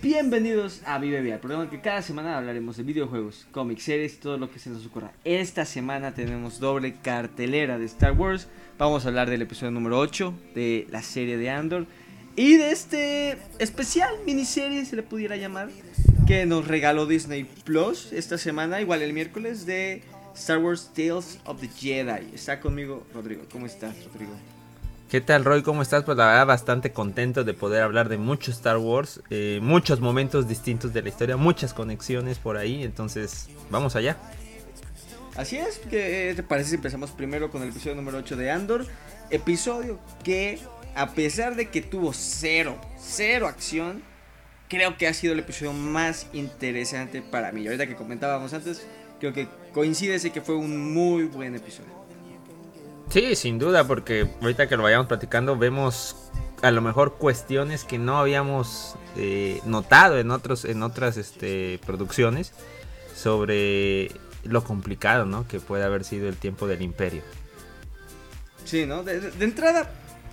Bienvenidos a Vive Vía, el programa que cada semana hablaremos de videojuegos, cómics, series, todo lo que se nos ocurra. Esta semana tenemos doble cartelera de Star Wars. Vamos a hablar del episodio número 8 de la serie de Andor y de este especial miniserie, se le pudiera llamar, que nos regaló Disney Plus esta semana, igual el miércoles, de Star Wars Tales of the Jedi. Está conmigo Rodrigo. ¿Cómo estás, Rodrigo? ¿Qué tal, Roy? ¿Cómo estás? Pues la verdad, bastante contento de poder hablar de mucho Star Wars, eh, muchos momentos distintos de la historia, muchas conexiones por ahí, entonces vamos allá. Así es, ¿qué te parece si empezamos primero con el episodio número 8 de Andor? Episodio que, a pesar de que tuvo cero, cero acción, creo que ha sido el episodio más interesante para mí. Ahorita que comentábamos antes, creo que coincide ese que fue un muy buen episodio. Sí, sin duda, porque ahorita que lo vayamos platicando vemos a lo mejor cuestiones que no habíamos eh, notado en otros en otras este, producciones sobre lo complicado ¿no? que puede haber sido el tiempo del imperio. Sí, ¿no? De, entrada,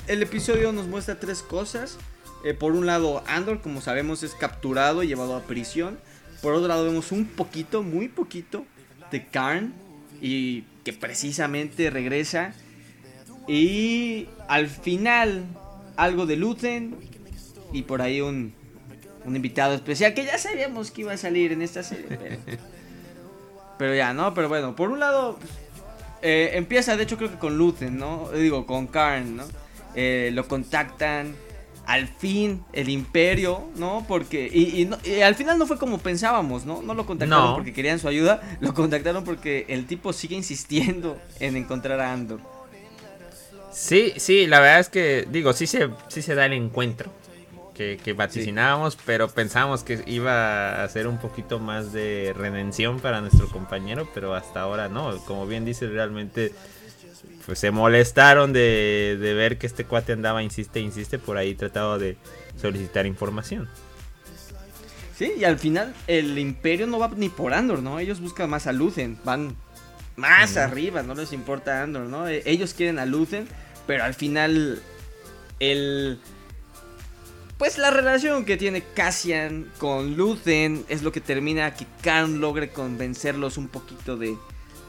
el episodio nos muestra tres cosas. Eh, por un lado, Andor, como sabemos, es capturado y llevado a prisión. Por otro lado, vemos un poquito, muy poquito, de Karn. Y que precisamente regresa y al final, algo de Luthen y por ahí un, un invitado especial que ya sabíamos que iba a salir en esta serie. Pero, ya, ¿no? Pero bueno, por un lado, eh, empieza de hecho creo que con Luthen, ¿no? Digo, con Karn, ¿no? Eh, lo contactan. Al fin, el imperio, ¿no? Porque. Y, al final no fue como pensábamos, ¿no? No lo contactaron porque querían su ayuda. Lo contactaron porque el tipo sigue insistiendo en encontrar a Andor. Sí, sí, la verdad es que, digo, sí se, sí se da el encuentro que, que vaticinábamos, pero pensábamos que iba a ser un poquito más de redención para nuestro compañero, pero hasta ahora no. Como bien dice, realmente pues se molestaron de, de ver que este cuate andaba, insiste, insiste, por ahí tratado de solicitar información. Sí, y al final el imperio no va ni por Andor, ¿no? Ellos buscan más a Lucen, van más arriba, no les importa Andor, ¿no? E, ellos quieren a Lucen pero al final, el. Pues la relación que tiene Cassian con Luthen es lo que termina que Khan logre convencerlos un poquito de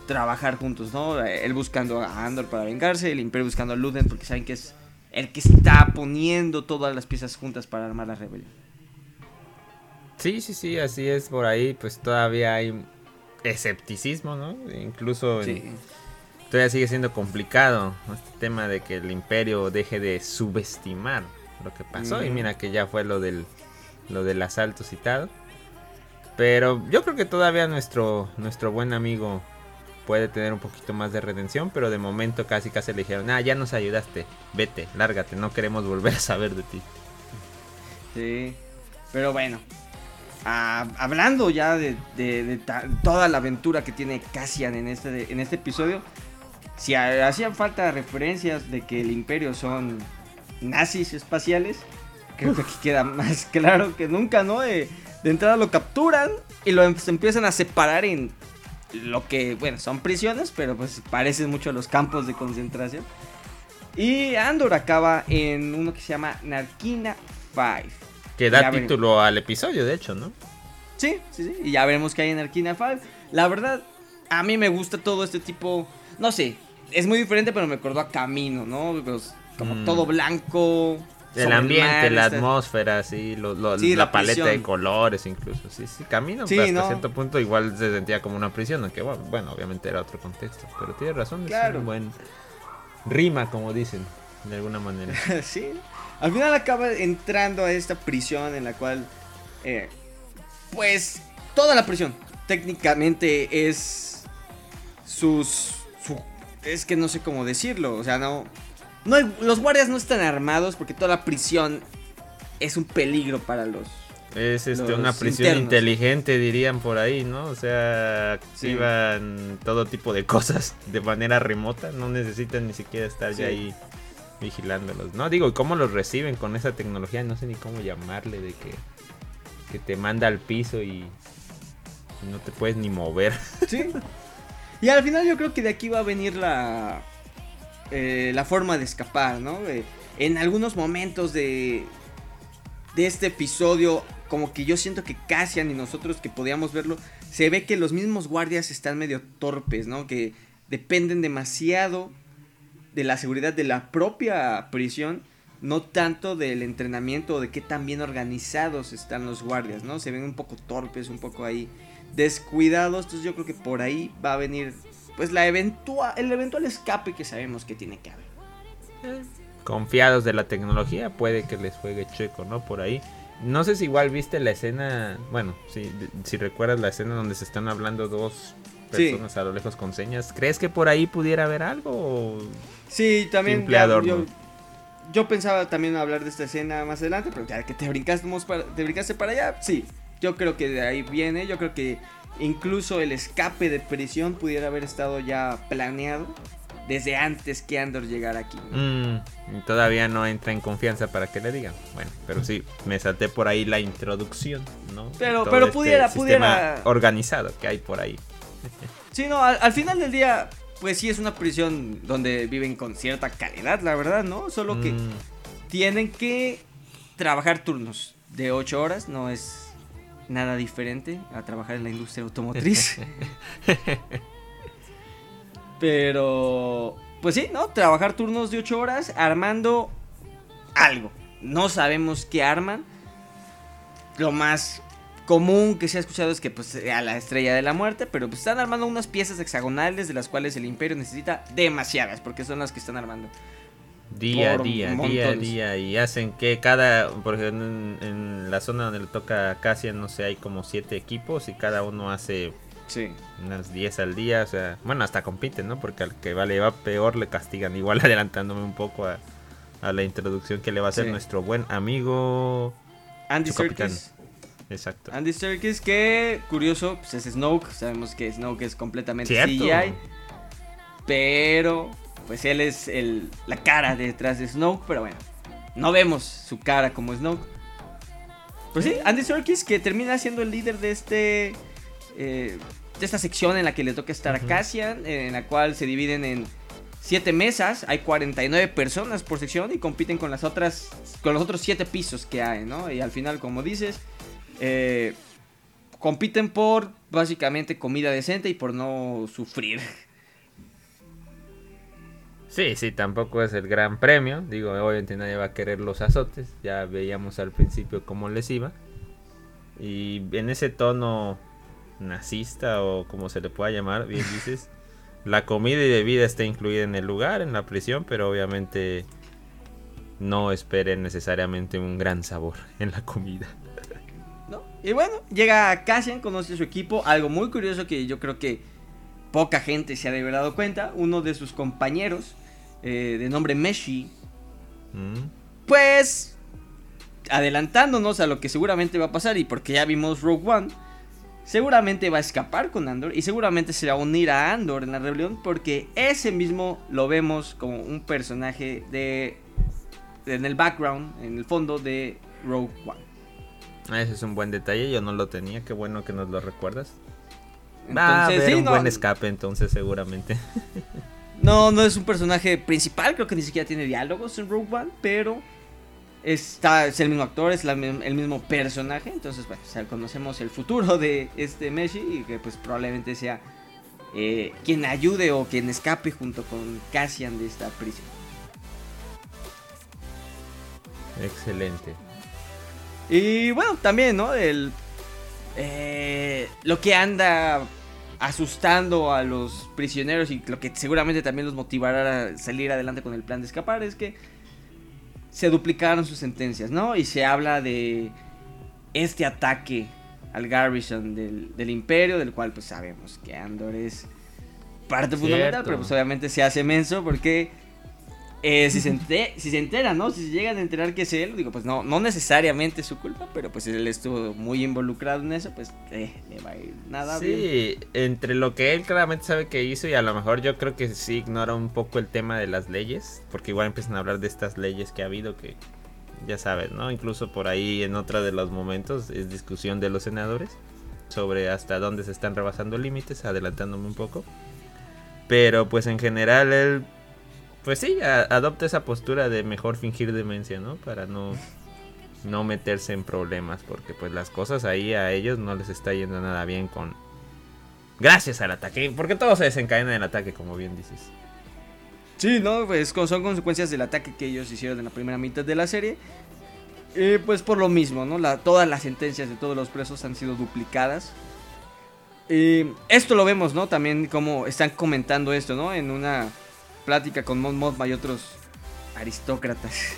trabajar juntos, ¿no? Él buscando a Andor para vengarse, el Imperio buscando a Luthen porque saben que es el que está poniendo todas las piezas juntas para armar la rebelión. Sí, sí, sí, así es. Por ahí, pues todavía hay escepticismo, ¿no? Incluso todavía sigue siendo complicado este tema de que el imperio deje de subestimar lo que pasó. Y mira que ya fue lo del, lo del asalto citado. Pero yo creo que todavía nuestro, nuestro buen amigo puede tener un poquito más de redención. Pero de momento casi casi le dijeron, ah, ya nos ayudaste, vete, lárgate, no queremos volver a saber de ti. Sí, pero bueno. Ah, hablando ya de, de, toda la aventura que tiene Cassian en este, en este episodio, si hacían falta referencias de que el imperio son nazis espaciales, creo que aquí queda más claro que nunca, ¿no? De, entrada lo capturan y lo em, empiezan a separar en lo que, bueno, son prisiones, pero pues parecen mucho a los campos de concentración. Y Andor acaba en uno que se llama Narquina 5. Que da título al episodio, de hecho, ¿no? Sí, sí, sí. Y ya veremos que hay en Narquina 5. La verdad, a mí me gusta todo este tipo, no sé, es muy diferente, pero me acordó a Camino, ¿no? Pues, como mm. todo blanco. El ambiente, la atmósfera, sí, la, paleta de colores incluso. Sí, sí, Camino, sí, hasta cierto punto igual se sentía como una prisión, aunque bueno, obviamente era otro contexto. Pero tiene razón, es un buen rima, como dicen, de alguna manera. sí. Al final acaba entrando a esta prisión en la cual, eh, pues, toda la prisión técnicamente es sus es que no sé cómo decirlo, o sea, no, no los guardias no están armados porque toda la prisión es un peligro para los es este, una prisión inteligente, dirían por ahí, ¿no? O sea, activan todo tipo de cosas de manera remota, no necesitan ni siquiera estar ya ahí vigilándolos, ¿no? Digo, ¿cómo los reciben con esa tecnología? No sé ni cómo llamarle, de que, que te manda al piso y no te puedes ni mover. Sí. Y al final yo creo que de aquí va a venir la, eh, la forma de escapar, ¿no? en algunos momentos de, de este episodio, como que yo siento que Cassian y nosotros que podíamos verlo, se ve que los mismos guardias están medio torpes, ¿no? Que dependen demasiado de la seguridad de la propia prisión, no tanto del entrenamiento o de qué tan bien organizados están los guardias, ¿no? Se ven un poco torpes, un poco ahí descuidados, entonces yo creo que por ahí va a venir pues la el eventual escape que sabemos que tiene que haber. Confiados de la tecnología, puede que les juegue checo, ¿no? Por ahí. No sé si igual viste la escena, bueno, si, si recuerdas la escena donde se están hablando dos personas a lo lejos con señas. ¿Crees que por ahí pudiera haber algo? Sí, también. yo, pensaba también hablar de esta escena más adelante, pero ya que te brincaste para, te brincaste para allá, sí. Yo creo que de ahí viene, yo creo que incluso el escape de prisión pudiera haber estado ya planeado desde antes que Andor llegara aquí. Mm, todavía no entra en confianza para que le digan. Bueno, pero sí, me salté por ahí la introducción, ¿no? Pero, pero este pudiera, pudiera. Organizado que hay por ahí. Sí, no, al, final del día, pues sí es una prisión donde viven con cierta calidad, la verdad, ¿no? Solo que mm. tienen que trabajar turnos de 8 horas, no es nada diferente a trabajar en la industria automotriz. Pero, pues sí, ¿no? Trabajar turnos de 8 horas armando algo. No sabemos qué arman. Lo más común que se ha escuchado es que pues a la estrella de la muerte, pero pues están armando unas piezas hexagonales de las cuales el imperio necesita demasiadas, porque son las que están armando. Día a día, día a día, y hacen que cada, por ejemplo, en, la zona donde le toca a Cassian, no sé, hay como siete equipos y cada uno hace Sí. Unas 10 al día, o sea, bueno, hasta compiten, ¿no? Porque al que vale va peor le castigan. Igual adelantándome un poco a, la introducción que le va a hacer nuestro buen amigo Andy Serkis. Exacto. Andy Serkis, que curioso, pues es Snoke. Sabemos que Snoke es completamente CGI. Pero, pues él es el, la cara detrás de Snoke. Pero bueno, no vemos su cara como Snoke. Pues sí, Andy Serkis, que termina siendo el líder de este eh, de esta sección en la que le toca estar a Cassian, en la cual se dividen en siete mesas, hay 49 personas por sección y compiten con las otras, con los otros siete pisos que hay, ¿no? Y al final, como dices, eh, compiten por básicamente comida decente y por no sufrir. Sí, sí, tampoco es el gran premio. Digo, obviamente nadie va a querer los azotes. Ya veíamos al principio cómo les iba. Y en ese tono nazista o como se le pueda llamar, bien dices, la comida y bebida está incluida en el lugar, en la prisión, pero obviamente no esperen necesariamente un gran sabor en la comida. ¿No? Y bueno, llega Cassian, conoce a su equipo, algo muy curioso que yo creo que poca gente se ha de haber dado cuenta, uno de sus compañeros, eh, de nombre Meshi, mm. pues adelantándonos a lo que seguramente va a pasar y porque ya vimos Rogue One, seguramente va a escapar con Andor y seguramente se va a unir a Andor en la rebelión porque ese mismo lo vemos como un personaje de en el background, en el fondo de Rogue One. Ah, ese es un buen detalle, yo no lo tenía, qué bueno que nos lo recuerdas. Va a haber un buen escape entonces seguramente. No, no es un personaje principal, creo que ni siquiera tiene diálogos en Rogue One, pero Está, es el mismo actor, es el mismo personaje. Entonces, bueno, conocemos el futuro de este Messi y que pues probablemente sea eh, quien ayude o quien escape junto con Cassian de esta prisión. Excelente. Y bueno, también, ¿no? El, eh, lo que anda asustando a los prisioneros y lo que seguramente también los motivará a salir adelante con el plan de escapar es que se duplicaron sus sentencias, ¿no? Y se habla de este ataque al Garrison del, Imperio, del cual pues sabemos que Andor es parte fundamental, pero pues obviamente se hace menso porque eh, si, se entera, si se entera, ¿no? Si se llegan a enterar que es él, digo, pues no, no necesariamente es su culpa, pero pues él estuvo muy involucrado en eso, pues eh, le va a ir nada bien. Sí, entre lo que él claramente sabe que hizo y a lo mejor yo creo que sí ignora un poco el tema de las leyes, porque igual empiezan a hablar de estas leyes que ha habido que ya sabes, ¿no? Incluso por ahí en otro de los momentos es discusión de los senadores sobre hasta dónde se están rebasando límites, adelantándome un poco. Pero pues en general él pues sí, adopta esa postura de mejor fingir demencia, ¿no? Para no no meterse en problemas, porque pues las cosas ahí a ellos no les está yendo nada bien con... Gracias al ataque, porque todo se desencadena en el ataque, como bien dices. Sí, no, pues son consecuencias del ataque que ellos hicieron en la primera mitad de la serie. Eh, pues por lo mismo, ¿no? Todas las sentencias de todos los presos han sido duplicadas. Eh, esto lo vemos, ¿no? También como están comentando esto, ¿no? En una plática con Mon Mothma y otros aristócratas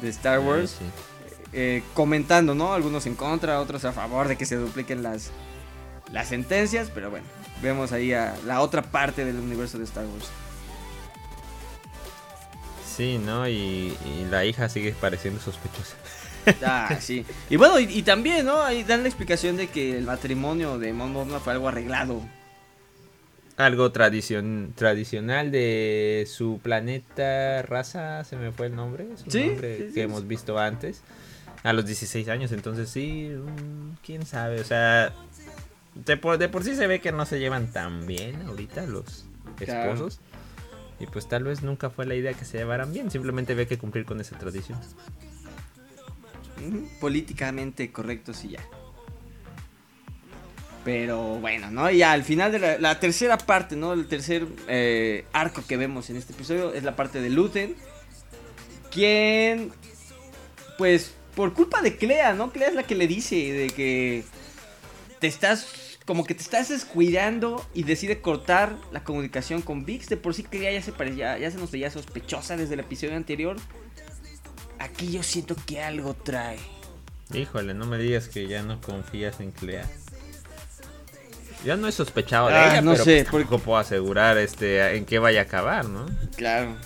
de Star Wars. Eh, comentando, ¿no? Algunos en contra, otros a favor de que se dupliquen las, las sentencias. Pero bueno, vemos ahí a la otra parte del universo de Star Wars. Sí, ¿no? Y, la hija sigue pareciendo sospechosa. Ah, sí. Y bueno, y, también, ¿no? Ahí dan la explicación de que el matrimonio de Mon Mothma fue algo arreglado. Algo tradicion, tradicional de su planeta, raza, se me fue el nombre. ¿Sí? nombre que hemos visto antes. A los 16 años, entonces sí, mm, quién sabe. O sea, de por, de por sí se ve que no se llevan tan bien ahorita los esposos. Y pues tal vez nunca fue la idea que se llevaran bien, simplemente había que cumplir con esa tradición. Políticamente correcto, sí ya. Pero bueno, ¿no? Y al final de la, tercera parte, ¿no? El tercer eh, arco que vemos en este episodio es la parte de Luthen. Quien, pues, por culpa de Clea, ¿no? Clea es la que le dice de que te estás como que te estás descuidando y decide cortar la comunicación con Vix. De por sí que ya se parecía, ya se nos veía sospechosa desde el episodio anterior. Aquí yo siento que algo trae. Híjole, no me digas que ya no confías en Clea. Yo no he sospechado de ah, ella, no pero sé, pues puedo asegurar este en qué vaya a acabar, ¿no? Claro.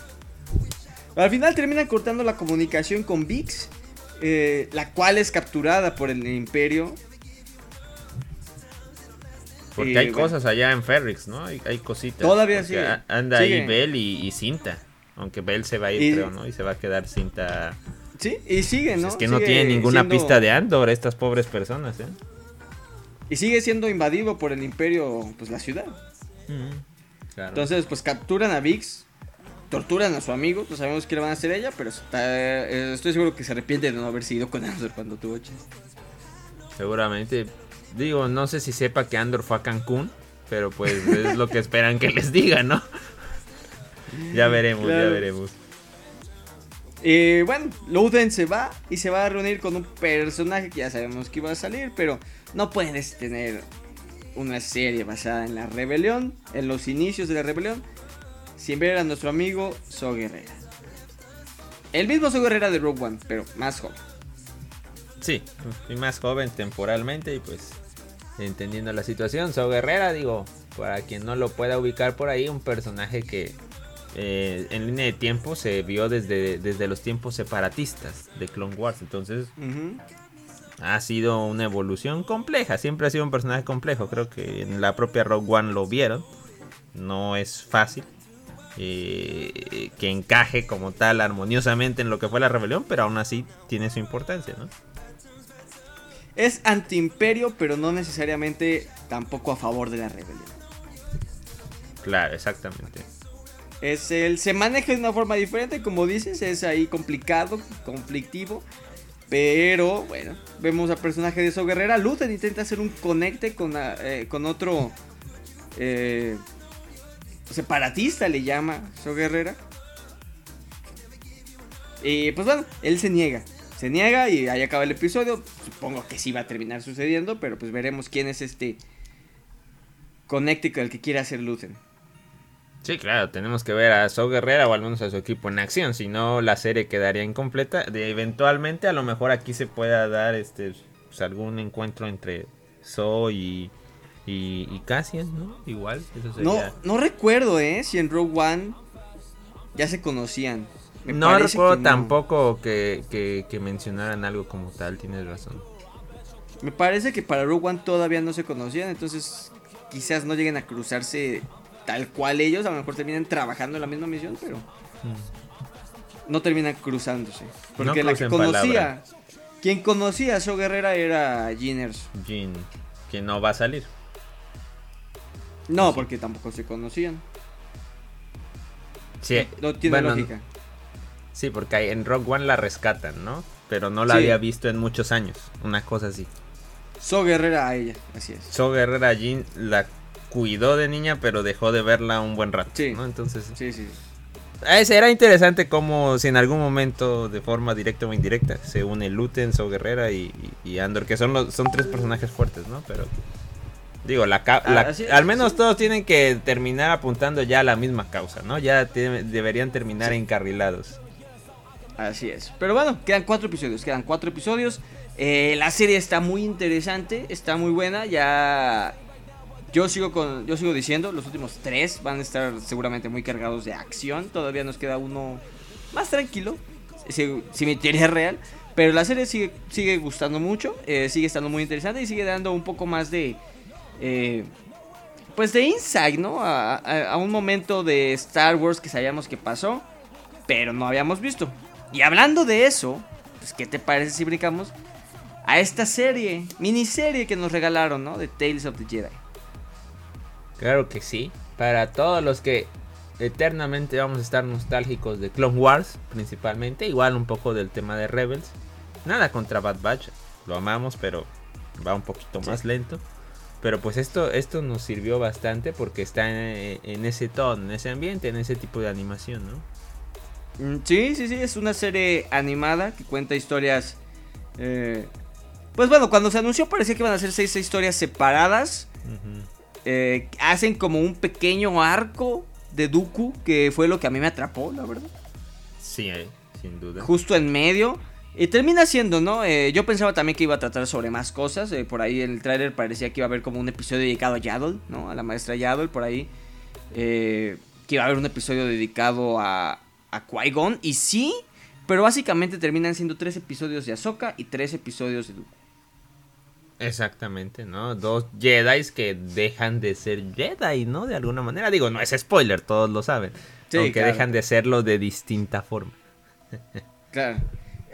Al final terminan cortando la comunicación con Vix, eh, la cual es capturada por el Imperio porque hay cosas allá en Ferrix, ¿no? Hay, cositas. Todavía sí. Anda ahí Bell y, Cinta. Aunque Bell se va a ir, creo, ¿no? Y se va a quedar Cinta. Sí, y sigue, ¿no? es que no tiene ninguna pista de Andor estas pobres personas, ¿eh? Y sigue siendo invadido por el Imperio, pues la ciudad. Entonces, pues capturan a Vix, torturan a su amigo, no sabemos qué le van a hacer a ella, pero eh, estoy seguro que se arrepiente de no haber sido con Andor cuando tuvo chance. Seguramente, Digo, no sé si sepa que Andor fue a Cancún, pero pues es lo que esperan que les diga, ¿no? ya veremos, ya veremos. Eh, bueno, Loden se va y se va a reunir con un personaje que ya sabemos que iba a salir, pero no puedes tener una serie basada en la rebelión, en los inicios de la rebelión, sin ver a nuestro amigo So Guerrera. El mismo So Guerrera de Rogue One, pero más joven. Sí, y más joven temporalmente y pues entendiendo la situación. So Guerrera, digo, para quien no lo pueda ubicar por ahí, un personaje que eh, en línea de tiempo se vio desde, desde los tiempos separatistas de Clone Wars. Entonces, ha sido una evolución compleja. Siempre ha sido un personaje complejo. Creo que en la propia Rogue One lo vieron. No es fácil. Eh, que encaje como tal armoniosamente en lo que fue la rebelión, pero aún así tiene su importancia, ¿no? es antiimperio, pero no necesariamente tampoco a favor de la rebelión. Claro, exactamente. Es el, se maneja de una forma diferente, como dices, es ahí complicado, conflictivo. Pero bueno, vemos al personaje de So Guerrera. Luthen intenta hacer un conecte con, eh, con otro eh, separatista, le llama So Guerrera. Y pues bueno, él se niega se niega y ahí acaba el episodio. Supongo que sí va a terminar sucediendo, pero pues veremos quién es este Connecticut el que quiere hacer Lucen. Sí, claro, tenemos que ver a So Guerrera o al menos a su equipo en acción, si no la serie quedaría incompleta. De, eventualmente a lo mejor aquí se pueda dar este pues, algún encuentro entre So y, y, Cassian, ¿no? Igual, eso sería... No, no recuerdo, ¿eh? Si en Rogue One ya se conocían no recuerdo tampoco que, mencionaran algo como tal, tienes razón. Me parece que para Rogue One todavía no se conocían, entonces quizás no lleguen a cruzarse tal cual ellos, a lo mejor terminan trabajando en la misma misión, pero no terminan cruzándose. Porque la que conocía, quien conocía a So Guerrera era Giners. Jean, que no va a salir. No, porque tampoco se conocían. Sí. No, tiene lógica. Sí, porque en Rock One la rescatan, ¿no? pero no la había visto en muchos años. Una cosa así. So Guerrera a ella, así es. So Guerrera Jean la cuidó de niña, pero dejó de verla un buen rato. Sí. ¿no? Entonces. Sí, sí. Era interesante como si en algún momento, de forma directa o indirecta, se une Luten, So Guerrera y, Andor, que son los, son tres personajes fuertes, ¿no? Pero digo, la, ah, al menos todos tienen que terminar apuntando ya a la misma causa, ¿no? Ya deberían terminar encarrilados. Así es. Pero bueno, quedan cuatro episodios, quedan cuatro episodios. Eh, la serie está muy interesante, está muy buena. Ya yo sigo con, yo sigo diciendo, los últimos tres van a estar seguramente muy cargados de acción. Todavía nos queda uno más tranquilo, si, si mi teoría es real. Pero la serie sigue, sigue gustando mucho, eh, sigue estando muy interesante y sigue dando un poco más de, eh, pues de insight, ¿no? A, un momento de Star Wars que sabíamos que pasó, pero no habíamos visto. Y hablando de eso, pues ¿qué te parece si brincamos a esta serie, miniserie que nos regalaron, ¿no? De Tales of the Jedi. Claro que sí. Para todos los que eternamente vamos a estar nostálgicos de Clone Wars, principalmente, igual un poco del tema de Rebels. Nada contra Bad Batch, lo amamos, pero va un poquito más lento. Pero pues esto, esto nos sirvió bastante porque está en, ese tono, en ese ambiente, en ese tipo de animación, ¿no? Mm, sí, sí, sí, es una serie animada que cuenta historias eh, pues bueno, cuando se anunció parecía que iban a ser seis, historias separadas. Eh, hacen como un pequeño arco de Dooku, que fue lo que a mí me atrapó, la verdad. Sí, eh, sin duda. Justo en medio. Y termina siendo, ¿no? Eh, yo pensaba también que iba a tratar sobre más cosas. por ahí en el tráiler parecía que iba a haber como un episodio dedicado a Yaddle, ¿no? A la maestra Yaddle, por ahí. que iba a haber un episodio dedicado a, a Qui-Gon. Y sí, pero básicamente terminan siendo tres episodios de Ahsoka y tres episodios de Dooku. Exactamente, ¿no? Dos Jedi que dejan de ser Jedi, ¿no? De alguna manera. Digo, no es spoiler, todos lo saben. Sí, aunque dejan de serlo de distinta forma. claro.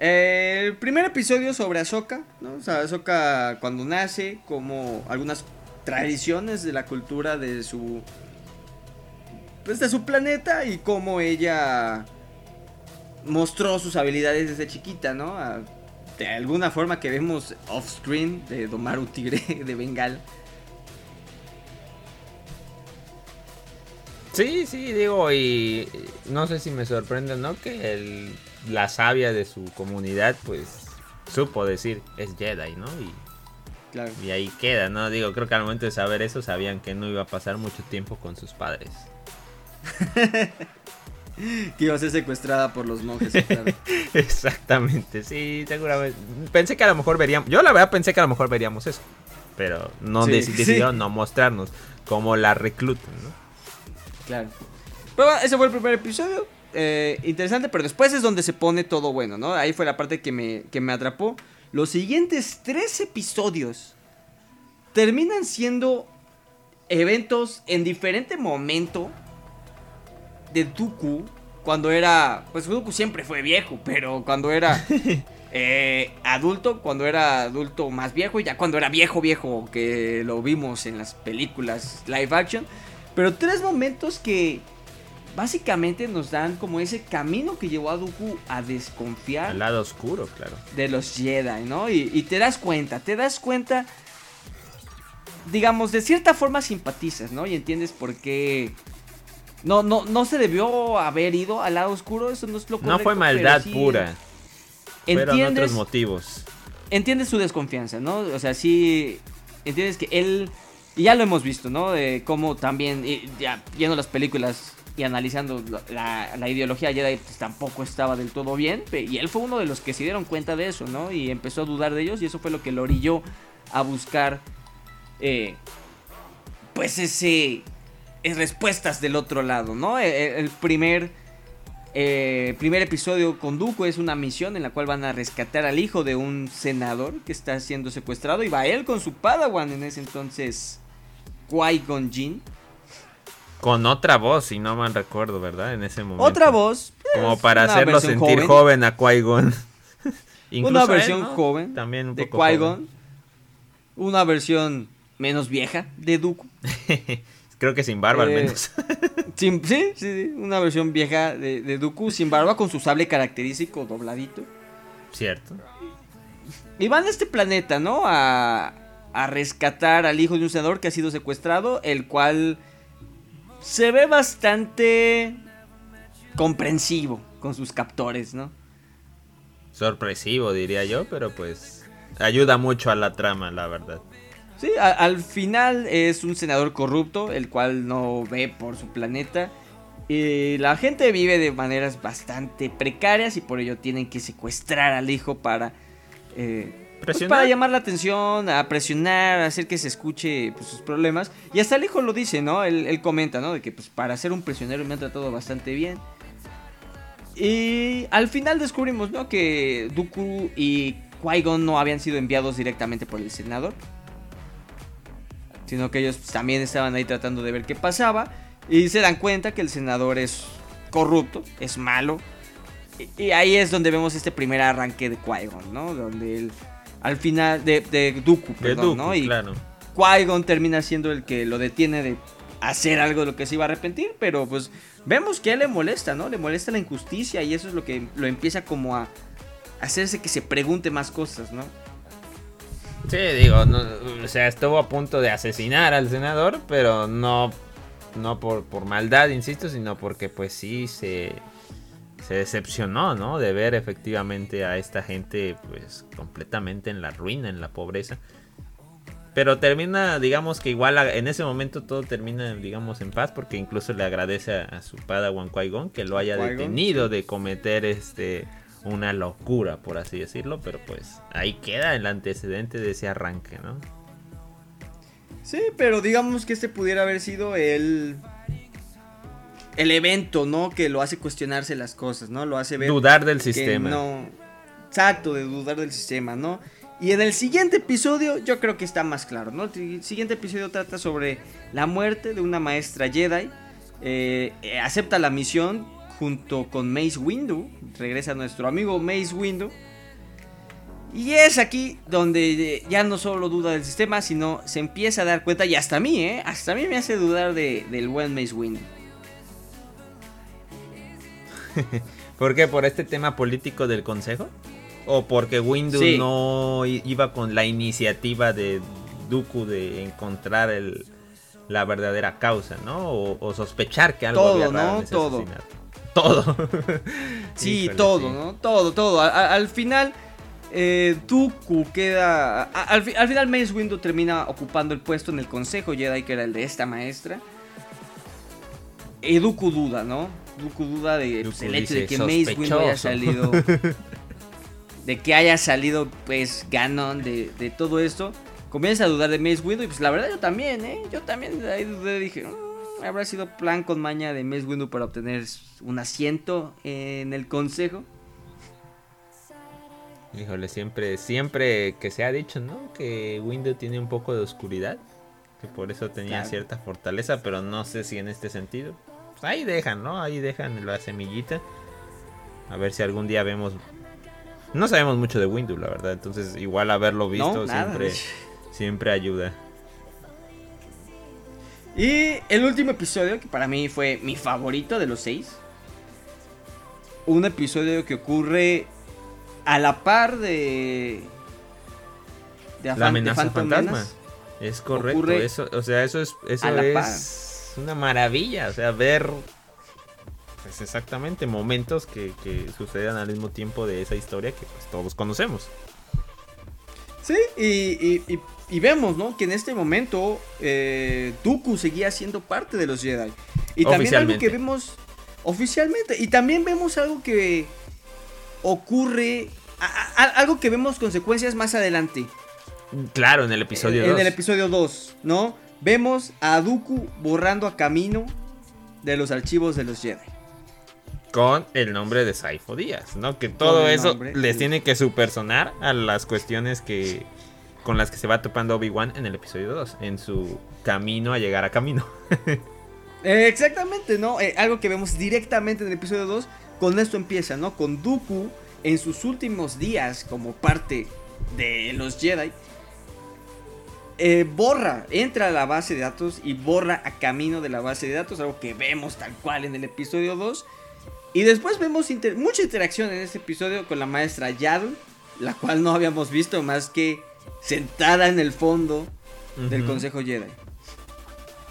el primer episodio sobre Ahsoka, ¿no? O sea, Ahsoka cuando nace, como algunas tradiciones de la cultura de su. Pues de su planeta y cómo ella mostró sus habilidades desde chiquita, ¿no? De alguna forma que vemos off-screen de domar un tigre de Bengal. Sí, sí, digo, y no sé si me sorprende, ¿no? Que el, la sabia de su comunidad, pues, supo decir, es Jedi, ¿no? Y, claro. y ahí queda, ¿no? Digo, creo que al momento de saber eso sabían que no iba a pasar mucho tiempo con sus padres. que iba a ser secuestrada por los monjes. Exactamente, sí, seguramente. Pensé que a lo mejor veríamos, yo la verdad pensé que a lo mejor veríamos eso, pero no decidieron no mostrarnos como la reclutan, ¿no? Claro. Pero ese fue el primer episodio. Eh, interesante, pero después es donde se pone todo bueno, ¿no? Ahí fue la parte que me, que me atrapó. Los siguientes tres episodios terminan siendo eventos en diferente momento de Dooku cuando era. Pues Dooku siempre fue viejo, pero cuando era eh, adulto, cuando era adulto más viejo, y ya cuando era viejo, viejo, que lo vimos en las películas live action. Pero tres momentos que básicamente nos dan como ese camino que llevó a Dooku a desconfiar. Al lado oscuro, claro. De los Jedi, ¿no? Y, y te das cuenta, te das cuenta. Digamos, de cierta forma simpatizas, ¿no? Y entiendes por qué no, no, no se debió haber ido al lado oscuro, eso no es lo correcto. No fue maldad pura. Fueron otros motivos. Entiendes su desconfianza, ¿no? O sea, sí. Entiendes que él. Y ya lo hemos visto, ¿no? De cómo también, ya viendo las películas y analizando la, la ideología Jedi, pues, tampoco estaba del todo bien. Y él fue uno de los que se dieron cuenta de eso, ¿no? Y empezó a dudar de ellos. Y eso fue lo que lo orilló a buscar. Eh, pues ese respuestas del otro lado, ¿no? E, e, el, primer, eh, primer episodio con Duco es una misión en la cual van a rescatar al hijo de un senador que está siendo secuestrado y va él con su padawan en ese entonces, Qui-Gon Jinn. Con otra voz, si no mal recuerdo, ¿verdad? En ese momento. Otra voz. Como para hacerlo sentir joven, a Qui-Gon. una versión joven También de Qui-Gon. Una versión menos vieja de Dooku. Creo que sin barba al eh, menos. sí, sí, una versión vieja de, de, Dooku sin barba con su sable característico dobladito. Cierto. Y van a este planeta, ¿no? A, a rescatar al hijo de un senador que ha sido secuestrado, el cual se ve bastante comprensivo con sus captores, ¿no? Sorpresivo, diría yo, pero pues ayuda mucho a la trama, la verdad. Sí, al final es un senador corrupto, el cual no ve por su planeta. Y la gente vive de maneras bastante precarias y por ello tienen que secuestrar al hijo para... Eh, pues, para llamar la atención, a presionar, a hacer que se escuche pues, sus problemas. Y hasta el hijo lo dice, ¿no? Él, comenta, ¿no? De que pues para ser un prisionero me han tratado bastante bien. Y al final descubrimos, ¿no? Que Dooku y Qui-Gon no habían sido enviados directamente por el senador. Sino que ellos también estaban ahí tratando de ver qué pasaba. Y se dan cuenta que el senador es corrupto, es malo. Y, ahí es donde vemos este primer arranque de Qui-Gon, ¿no? Donde él, al final, de, de Dooku, perdón, ¿no? Y claro. Qui-Gon termina siendo el que lo detiene de hacer algo de lo que se iba a arrepentir, pero pues vemos que a él le molesta, ¿no? Le molesta la injusticia y eso es lo que lo empieza como a hacerse que se pregunte más cosas, ¿no? Sí, digo, o sea, estuvo a punto de asesinar al senador, pero no, no por, por maldad, insisto, sino porque pues sí se, se decepcionó, ¿no? De ver efectivamente a esta gente pues completamente en la ruina, en la pobreza. Pero termina, digamos que igual en ese momento todo termina, digamos, en paz, porque incluso le agradece a, su padawan Qui-Gon que lo haya detenido de cometer este una locura, por así decirlo, pero pues ahí queda el antecedente de ese arranque, ¿no? Sí, pero digamos que este pudiera haber sido el el evento, ¿no? Que lo hace cuestionarse las cosas, ¿no? Lo hace ver dudar del sistema. No, exacto, de dudar del sistema, ¿no? Y en el siguiente episodio yo creo que está más claro, ¿no? El siguiente episodio trata sobre la muerte de una maestra Jedi. Eh, eh, acepta la misión junto con Mace Windu. Regresa nuestro amigo Mace Windu. Y es aquí donde ya no solo duda del sistema, sino se empieza a dar cuenta, y hasta a mí, ¿eh? Hasta a mí me hace dudar de, del buen Mace Windu. ¿Por qué? ¿Por este tema político del consejo? ¿O porque Windu no iba con la iniciativa de Dooku de encontrar el, la verdadera causa, ¿no? O, sospechar que algo todo, había ¿no? todo. Todo. sí, todo, ¿no? Todo, todo. al final, eh, Dooku queda. al, final, Mace Windu termina ocupando el puesto en el Consejo Jedi, que era el de esta maestra. Y Dooku duda, ¿no? Dooku duda de pues, el hecho de que Mace Windu haya salido. de que haya salido pues Ganon de, todo esto, comienza a dudar de Mace Windu y pues la verdad yo también, ¿eh? Yo también ahí dudé, dije, mm, habrá sido plan con maña de Mace Windu para obtener un asiento en el consejo. Híjole, siempre, siempre que se ha dicho, ¿no? Que Windu tiene un poco de oscuridad, que por eso tenía cierta fortaleza, pero no sé si en este sentido. Pues ahí dejan, ¿no? Ahí dejan la semillita. A ver si algún día vemos no sabemos mucho de Windu, la verdad. Entonces, igual haberlo visto siempre, siempre ayuda. Y el último episodio, que para mí fue mi favorito de los seis. Un episodio que ocurre a la par de. de La amenaza fantasma. Es correcto. Eso, o sea, eso es, eso es una maravilla. O sea, ver pues exactamente, momentos que, que, sucedan al mismo tiempo de esa historia que pues, todos conocemos. Sí, y, vemos, ¿no? Que en este momento eh, Dooku seguía siendo parte de los Jedi. Y también algo que vemos oficialmente. Y también vemos algo que ocurre, algo que vemos consecuencias más adelante. Claro, en el episodio 2. En el episodio 2, ¿no? Vemos a Dooku borrando a camino de los archivos de los Jedi con el nombre de Saifo Díaz, ¿no? Que todo eso les tiene que supersonar a las cuestiones que con las que se va topando Obi-Wan en el episodio 2, en su camino a llegar a camino. Eh, exactamente, ¿no? Eh, algo que vemos directamente en el episodio 2, con esto empieza, ¿no? Con Dooku en sus últimos días como parte de los Jedi. Eh, borra, entra a la base de datos y borra a camino de la base de datos, algo que vemos tal cual en el episodio 2 Y después vemos mucha interacción en este episodio con la maestra Yaddle, la cual no habíamos visto más que sentada en el fondo del Consejo Jedi.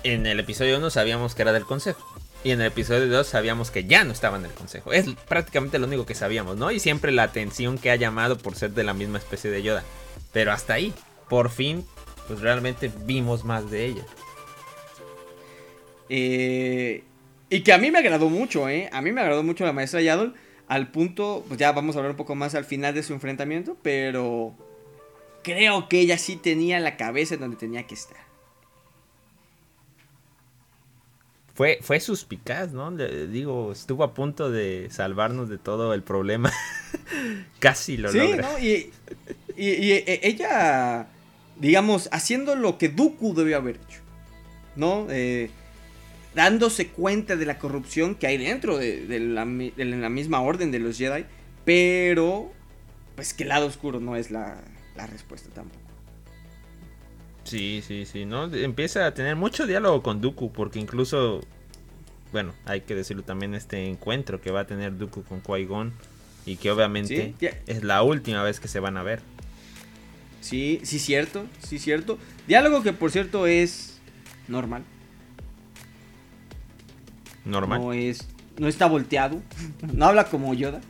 En el episodio 1 sabíamos que era del Consejo. Y en el episodio 2 sabíamos que ya no estaba en el consejo. Es prácticamente lo único que sabíamos, ¿no? Y siempre la atención que ha llamado por ser de la misma especie de Yoda. Pero hasta ahí, por fin, pues realmente vimos más de ella. Eh, y que a mí me agradó mucho, ¿eh? A mí me agradó mucho la maestra Yaddle. Al punto, pues ya vamos a hablar un poco más al final de su enfrentamiento. Pero creo que ella sí tenía la cabeza en donde tenía que estar. fue, fue suspicaz, ¿no? Le, digo, estuvo a punto de salvarnos de todo el problema. Casi lo sí, ¿no? Y, e, ella, digamos, haciendo lo que Dooku debió haber hecho, ¿no? Eh, dándose cuenta de la corrupción que hay dentro de, la, misma orden de los Jedi, pero, pues que el lado oscuro no es la, la respuesta tampoco. Sí, sí, sí, ¿no? Empieza a tener mucho diálogo con Dooku, porque incluso, bueno, hay que decirlo también, este encuentro que va a tener Dooku con Qui-Gon, y que obviamente es la última vez que se van a ver. Sí, sí, cierto, sí, cierto. Diálogo que, por cierto, es normal. Normal. No es, no está volteado, no habla como Yoda.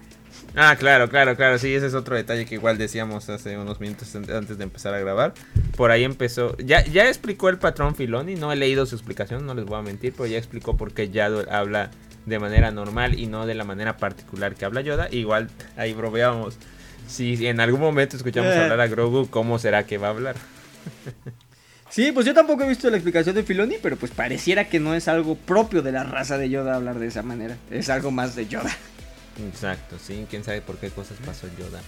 Ah, claro, claro, claro. Sí, ese es otro detalle que igual decíamos hace unos minutos antes de empezar a grabar. Por ahí empezó. Ya, ya explicó el patrón Filoni. No he leído su explicación, no les voy a mentir, pero ya explicó por qué Yado habla de manera normal y no de la manera particular que habla Yoda. Igual ahí bromeamos. Si en algún momento escuchamos eh. hablar a Grogu, ¿cómo será que va a hablar? Sí, pues yo tampoco he visto la explicación de Filoni, pero pues pareciera que no es algo propio de la raza de Yoda hablar de esa manera. Es algo más de Yoda. Exacto, sí, quién sabe por qué cosas pasó Yoda.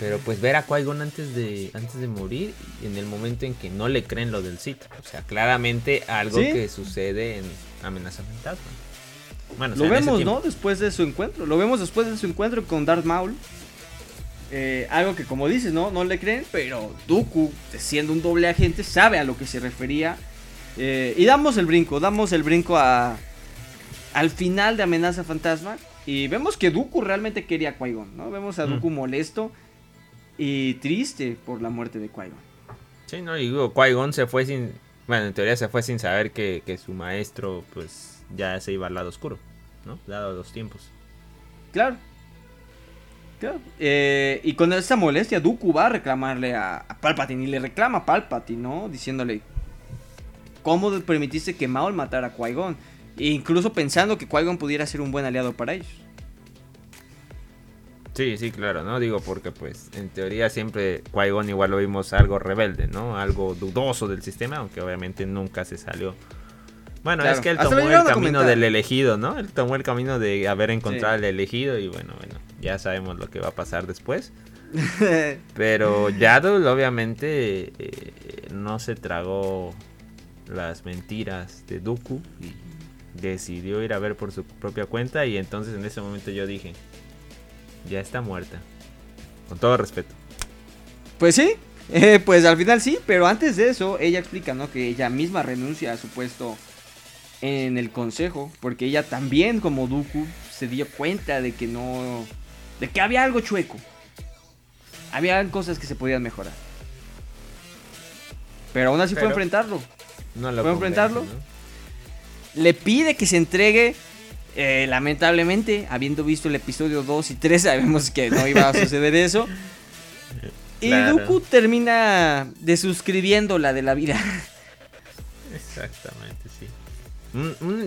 Pero pues ver a Qui-Gon antes de, antes de morir, en el momento en que no le creen lo del Sith. O sea, claramente algo que sucede en Amenaza Fantasma. Bueno, lo vemos, ¿no? Después de su encuentro. Lo vemos después de su encuentro con Darth Maul. Eh, algo que como dices, ¿no? No le creen, pero Dooku, siendo un doble agente, sabe a lo que se refería. Eh, y damos el brinco, damos el brinco a, al final de Amenaza Fantasma, y vemos que Dooku realmente quería a Qui-Gon, ¿no? Vemos a mm. Dooku molesto y triste por la muerte de Qui-Gon. Sí, no, y digo, Qui-Gon se fue sin. Bueno, en teoría se fue sin saber que, su maestro, pues, ya se iba al lado oscuro, ¿no? Dado los tiempos. Claro. Eh, y con esa molestia, Dooku va a reclamarle a, Palpatine y le reclama a Palpatine, ¿no? Diciéndole: ¿Cómo permitiste que Maul matara a Qui-Gon? incluso pensando que Qui-Gon pudiera ser un buen aliado para ellos. Sí, sí, claro, ¿no? Digo porque pues en teoría siempre Qui-Gon igual lo vimos algo rebelde, ¿no? Algo dudoso del sistema, aunque obviamente nunca se salió. Bueno, es que él tomó el camino del elegido, ¿no? Él tomó el camino de haber encontrado el elegido y bueno, bueno, ya sabemos lo que va a pasar después. Pero Yaddle obviamente eh, no se tragó las mentiras de Dooku y decidió ir a ver por su propia cuenta y entonces en ese momento yo dije, ya está muerta. Con todo respeto. Pues sí, eh, pues al final sí, pero antes de eso ella explica, ¿no? Que ella misma renuncia a su puesto en el consejo, porque ella también como Dooku se dio cuenta de que no... de que había algo chueco. Había cosas que se podían mejorar. Pero aún así fue a enfrentarlo. No lo fue a enfrentarlo le pide que se entregue. Eh, lamentablemente, habiendo visto el episodio 2 y 3, sabemos que no iba a suceder eso. Y Dooku termina desuscribiéndola de la vida. Exactamente, sí.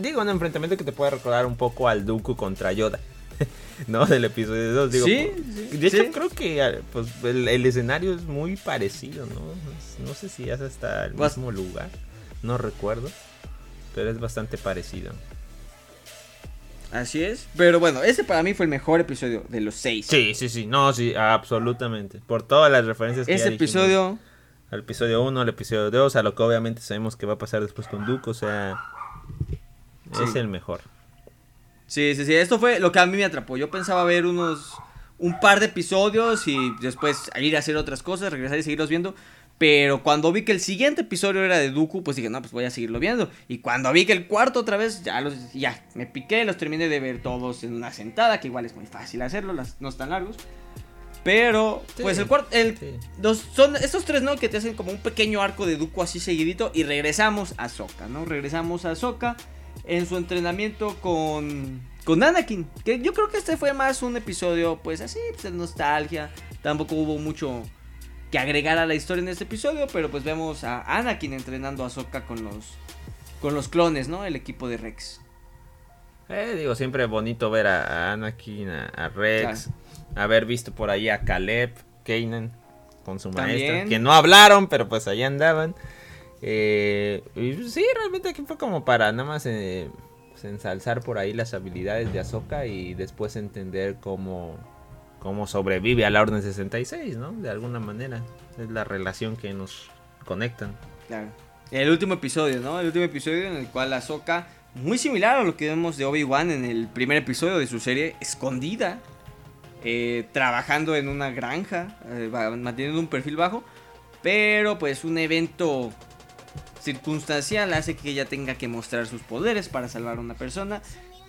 Digo, un enfrentamiento que te puede recordar un poco al Dooku contra Yoda. ¿No? Del episodio 2. Digo, sí, de hecho, creo que ah, pues, el, escenario es muy parecido, ¿no? No sé si es hasta el mismo lugar. No recuerdo pero es bastante parecido. Así es. Pero bueno, ese para mí fue el mejor episodio de los seis. Sí, sí, sí. No, sí, absolutamente. Por todas las referencias que Ese episodio. Al episodio 1, al episodio 2, a lo que obviamente sabemos que va a pasar después con Duke. O sea, es el mejor. Sí, sí, sí. Esto fue lo que a mí me atrapó. Yo pensaba ver unos. Un par de episodios y después ir a hacer otras cosas, regresar y seguirlos viendo. Pero cuando vi que el siguiente episodio era de Dooku, pues dije, no, pues voy a seguirlo viendo. Y cuando vi que el cuarto otra vez, ya los, ya, me piqué, los terminé de ver todos en una sentada, que igual es muy fácil hacerlo, las, no están largos. Pero, pues el cuarto, el, son estos tres, ¿no? Que te hacen como un pequeño arco de Dooku así seguidito. Y regresamos a Soka, ¿no? Regresamos a Soka en su entrenamiento con, con Anakin. Que yo creo que este fue más un episodio, pues así, pues de nostalgia. Tampoco hubo mucho que agregar a la historia en este episodio, pero pues vemos a Anakin entrenando a Sokka con los con los clones, ¿no? El equipo de Rex. Eh, digo, siempre bonito ver a, Anakin, a, Rex, haber visto por ahí a Caleb, Kanan con su maestra, que no hablaron, pero pues ahí andaban. Eh, y sí, realmente aquí fue como para nada más eh, pues, ensalzar por ahí las habilidades de Ahsoka y después entender cómo cómo sobrevive a la Orden 66, ¿no? De alguna manera. Es la relación que nos conectan. Claro. El último episodio, ¿no? El último episodio en el cual Ahsoka, muy similar a lo que vemos de Obi-Wan en el primer episodio de su serie, escondida, eh, trabajando en una granja, eh, manteniendo un perfil bajo, pero pues un evento circunstancial hace que ella tenga que mostrar sus poderes para salvar a una persona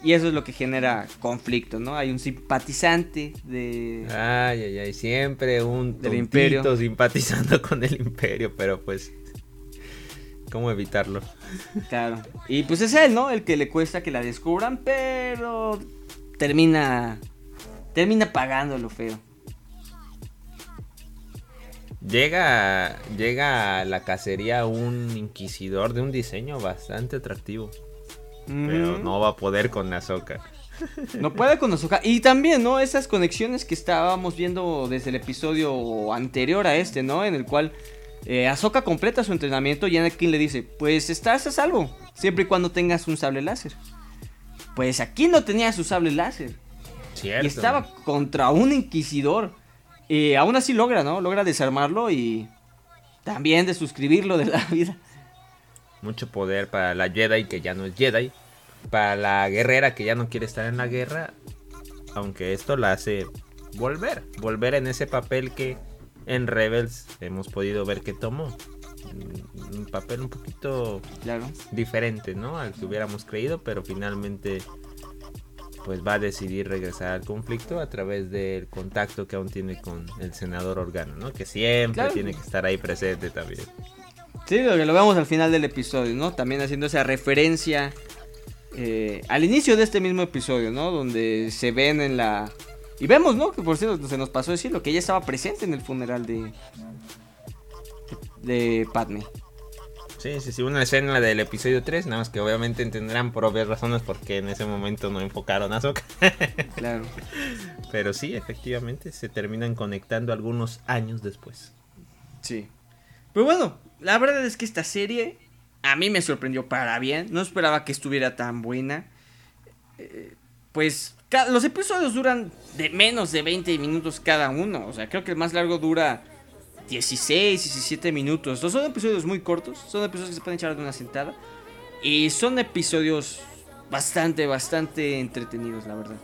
y eso es lo que genera conflicto, ¿no? Hay un simpatizante de... Ay, ay, ay, siempre un del imperio simpatizando con el imperio, pero pues... ¿Cómo evitarlo? Claro. Y pues es él, ¿no? El que le cuesta que la descubran, pero termina... Termina pagando lo feo. Llega, llega a la cacería un inquisidor de un diseño bastante atractivo. Pero no va a poder con Ahsoka. No puede con Ahsoka. Y también, ¿no? Esas conexiones que estábamos viendo desde el episodio anterior a este, ¿no? En el cual eh, Ahsoka completa su entrenamiento y Anakin le dice, pues estás a salvo, siempre y cuando tengas un sable láser. Pues aquí no tenía su sable láser. Cierto. Y estaba contra un inquisidor. Y aún así logra, ¿no? Logra desarmarlo y también de suscribirlo de la vida. Mucho poder para la Jedi que ya no es Jedi. Para la guerrera que ya no quiere estar en la guerra. Aunque esto la hace volver. Volver en ese papel que en Rebels hemos podido ver que tomó. Un papel un poquito claro. diferente, ¿no? Al que hubiéramos creído. Pero finalmente pues va a decidir regresar al conflicto a través del contacto que aún tiene con el senador Organo, ¿no? Que siempre tiene que estar ahí presente también. Sí, lo que lo vemos al final del episodio, ¿no? También haciendo esa referencia eh, al inicio de este mismo episodio, ¿no? Donde se ven en la... Y vemos, ¿no? Que por cierto se nos pasó decirlo, que ella estaba presente en el funeral de... De Padme. Sí, sí, sí, una escena del episodio 3, nada más que obviamente entenderán por obvias razones porque en ese momento no enfocaron a Soka. claro. Pero sí, efectivamente, se terminan conectando algunos años después. Sí. Pero bueno, la verdad es que esta serie a mí me sorprendió para bien. No esperaba que estuviera tan buena. Eh, pues los episodios duran de menos de 20 minutos cada uno. O sea, creo que el más largo dura 16, 17 minutos. son episodios muy cortos. Son episodios que se pueden echar de una sentada. Y son episodios bastante, bastante entretenidos, la verdad.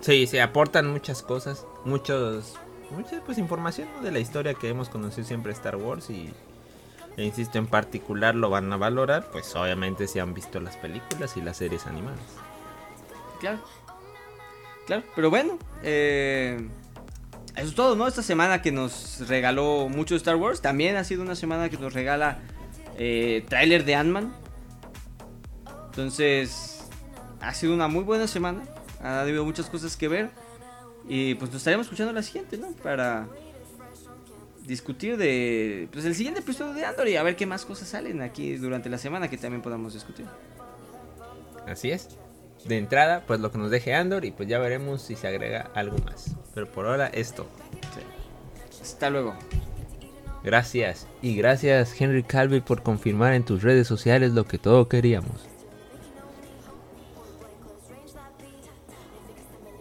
Sí, se aportan muchas cosas. Muchos mucha pues información de la historia que hemos conocido siempre Star Wars y e insisto en particular lo van a valorar pues obviamente si han visto las películas y las series animadas claro claro pero bueno eh, eso es todo no esta semana que nos regaló mucho Star Wars también ha sido una semana que nos regala eh, tráiler de Ant-Man entonces ha sido una muy buena semana ha habido muchas cosas que ver y pues nos estaremos escuchando la siguiente, ¿no? Para discutir de pues el siguiente episodio de Andor y a ver qué más cosas salen aquí durante la semana que también podamos discutir. Así es. De entrada, pues lo que nos deje Andor y pues ya veremos si se agrega algo más. Pero por ahora esto. Hasta luego. Gracias. Y gracias Henry Calvi por confirmar en tus redes sociales lo que todos queríamos.